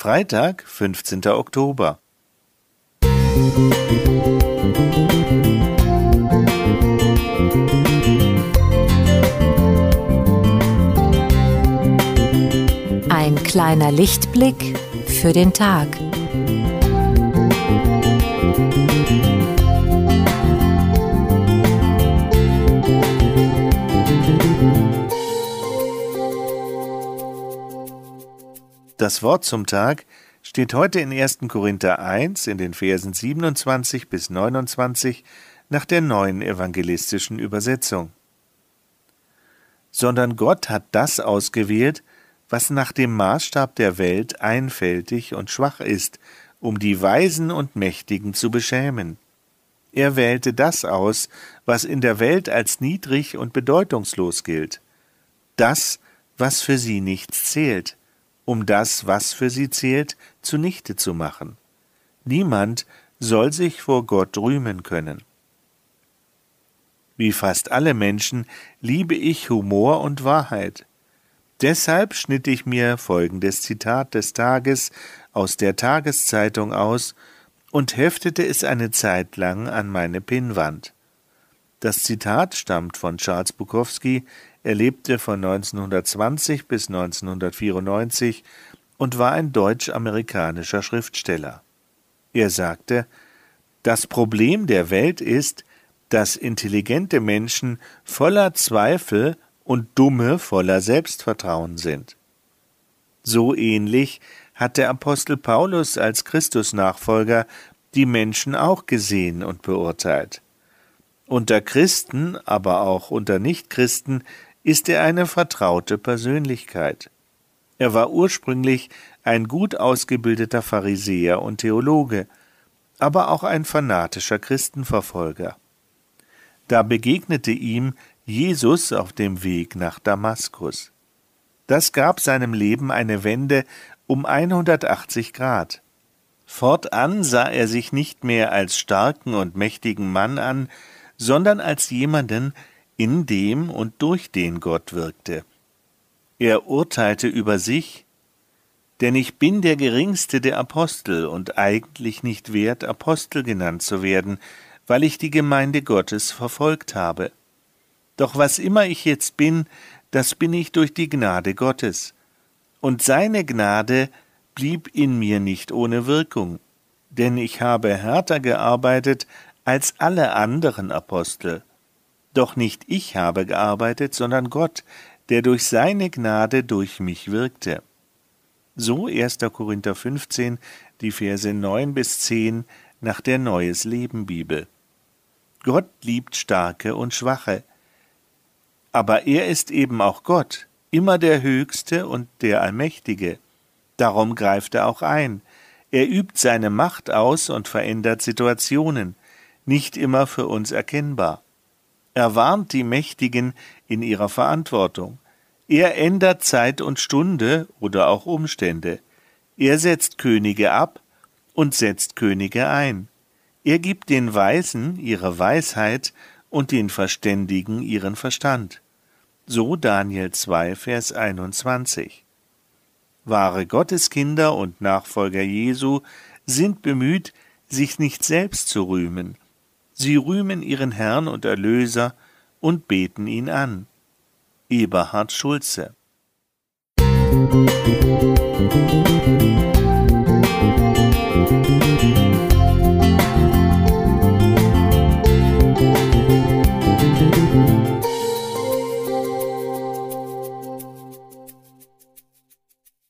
Freitag, 15. Oktober. Ein kleiner Lichtblick für den Tag. Das Wort zum Tag steht heute in 1. Korinther 1 in den Versen 27 bis 29 nach der neuen evangelistischen Übersetzung. Sondern Gott hat das ausgewählt, was nach dem Maßstab der Welt einfältig und schwach ist, um die Weisen und Mächtigen zu beschämen. Er wählte das aus, was in der Welt als niedrig und bedeutungslos gilt, das, was für sie nichts zählt, um das, was für sie zählt, zunichte zu machen. Niemand soll sich vor Gott rühmen können. Wie fast alle Menschen liebe ich Humor und Wahrheit. Deshalb schnitt ich mir folgendes Zitat des Tages aus der Tageszeitung aus und heftete es eine Zeit lang an meine Pinnwand. Das Zitat stammt von Charles Bukowski, er lebte von 1920 bis 1994 und war ein deutsch-amerikanischer Schriftsteller. Er sagte, das Problem der Welt ist, dass intelligente Menschen voller Zweifel und Dumme voller Selbstvertrauen sind. So ähnlich hat der Apostel Paulus als Christusnachfolger die Menschen auch gesehen und beurteilt. Unter Christen, aber auch unter Nichtchristen ist er eine vertraute Persönlichkeit. Er war ursprünglich ein gut ausgebildeter Pharisäer und Theologe, aber auch ein fanatischer Christenverfolger. Da begegnete ihm Jesus auf dem Weg nach Damaskus. Das gab seinem Leben eine Wende um 180 Grad. Fortan sah er sich nicht mehr als starken und mächtigen Mann an, sondern als jemanden, in dem und durch den Gott wirkte. Er urteilte über sich, denn ich bin der geringste der Apostel und eigentlich nicht wert, Apostel genannt zu werden, weil ich die Gemeinde Gottes verfolgt habe. Doch was immer ich jetzt bin, das bin ich durch die Gnade Gottes. Und seine Gnade blieb in mir nicht ohne Wirkung, denn ich habe härter gearbeitet als alle anderen Apostel. Doch nicht ich habe gearbeitet, sondern Gott, der durch seine Gnade durch mich wirkte. So 1. Korinther 15, die Verse 9 bis 10 nach der Neues Leben Bibel. Gott liebt Starke und Schwache. Aber er ist eben auch Gott, immer der Höchste und der Allmächtige. Darum greift er auch ein. Er übt seine Macht aus und verändert Situationen, nicht immer für uns erkennbar. Er warnt die Mächtigen in ihrer Verantwortung. Er ändert Zeit und Stunde oder auch Umstände. Er setzt Könige ab und setzt Könige ein. Er gibt den Weisen ihre Weisheit und den Verständigen ihren Verstand. So Daniel 2, Vers 21. Wahre Gotteskinder und Nachfolger Jesu sind bemüht, sich nicht selbst zu rühmen, Sie rühmen ihren Herrn und Erlöser und beten ihn an. Eberhard Schulze Musik